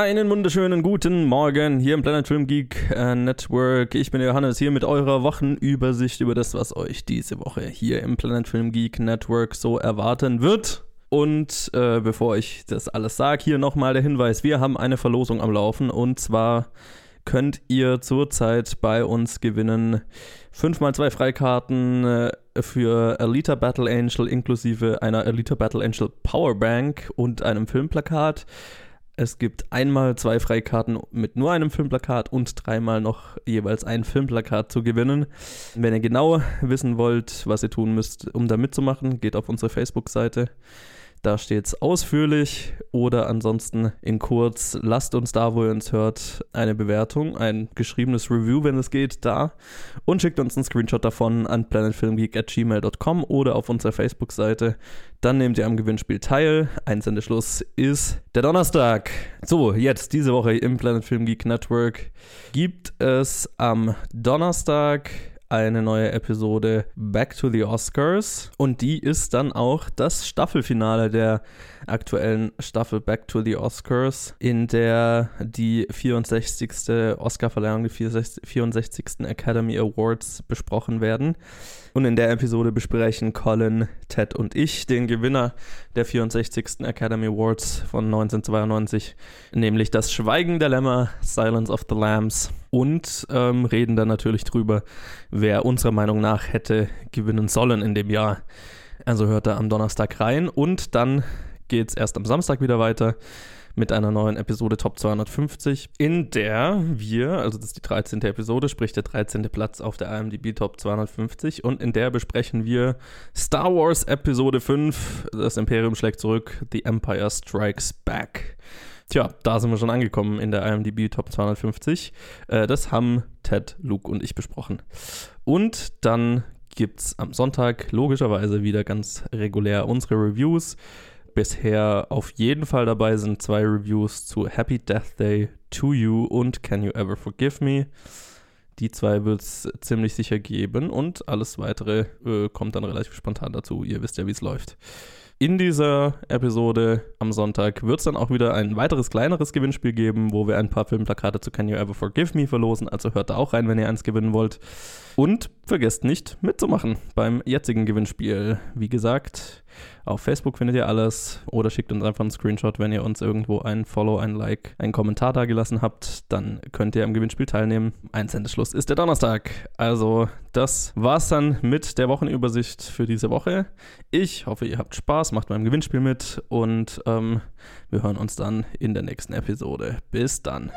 Einen wunderschönen guten Morgen hier im Planet Film Geek äh, Network. Ich bin Johannes hier mit eurer Wochenübersicht über das, was euch diese Woche hier im Planet Film Geek Network so erwarten wird. Und äh, bevor ich das alles sage, hier nochmal der Hinweis: Wir haben eine Verlosung am Laufen und zwar könnt ihr zurzeit bei uns gewinnen 5x2 Freikarten äh, für Alita Battle Angel inklusive einer Alita Battle Angel Powerbank und einem Filmplakat. Es gibt einmal zwei Freikarten mit nur einem Filmplakat und dreimal noch jeweils ein Filmplakat zu gewinnen. Wenn ihr genau wissen wollt, was ihr tun müsst, um da mitzumachen, geht auf unsere Facebook-Seite. Da steht es ausführlich oder ansonsten in kurz. Lasst uns da, wo ihr uns hört, eine Bewertung, ein geschriebenes Review, wenn es geht, da und schickt uns einen Screenshot davon an planetfilmgeek.gmail.com oder auf unserer Facebook-Seite. Dann nehmt ihr am Gewinnspiel teil. Einsendeschluss ist der Donnerstag. So, jetzt diese Woche im Planet Film Geek Network gibt es am Donnerstag eine neue Episode Back to the Oscars und die ist dann auch das Staffelfinale der aktuellen Staffel Back to the Oscars, in der die 64. Oscarverleihung, die 64. Academy Awards besprochen werden. Und in der Episode besprechen Colin, Ted und ich den Gewinner der 64. Academy Awards von 1992, nämlich das Schweigen der Lämmer, Silence of the Lambs. Und ähm, reden dann natürlich drüber, wer unserer Meinung nach hätte gewinnen sollen in dem Jahr. Also hört da am Donnerstag rein und dann geht es erst am Samstag wieder weiter mit einer neuen Episode Top 250, in der wir, also das ist die 13. Episode, sprich der 13. Platz auf der IMDb Top 250 und in der besprechen wir Star Wars Episode 5, das Imperium schlägt zurück, The Empire Strikes Back. Tja, da sind wir schon angekommen in der IMDb Top 250. Äh, das haben Ted, Luke und ich besprochen. Und dann gibt es am Sonntag logischerweise wieder ganz regulär unsere Reviews bisher auf jeden Fall dabei sind zwei Reviews zu Happy Death Day to You und Can You Ever Forgive Me. Die zwei wird es ziemlich sicher geben und alles weitere äh, kommt dann relativ spontan dazu. Ihr wisst ja, wie es läuft. In dieser Episode am Sonntag wird es dann auch wieder ein weiteres kleineres Gewinnspiel geben, wo wir ein paar Filmplakate zu Can You Ever Forgive Me verlosen. Also hört da auch rein, wenn ihr eins gewinnen wollt. Und vergesst nicht mitzumachen beim jetzigen Gewinnspiel. Wie gesagt, auf Facebook findet ihr alles oder schickt uns einfach einen Screenshot, wenn ihr uns irgendwo ein Follow, ein Like, einen Kommentar da gelassen habt. Dann könnt ihr am Gewinnspiel teilnehmen. Ein Sendeschluss ist der Donnerstag. Also, das war's dann mit der Wochenübersicht für diese Woche. Ich hoffe, ihr habt Spaß, macht beim Gewinnspiel mit und ähm, wir hören uns dann in der nächsten Episode. Bis dann.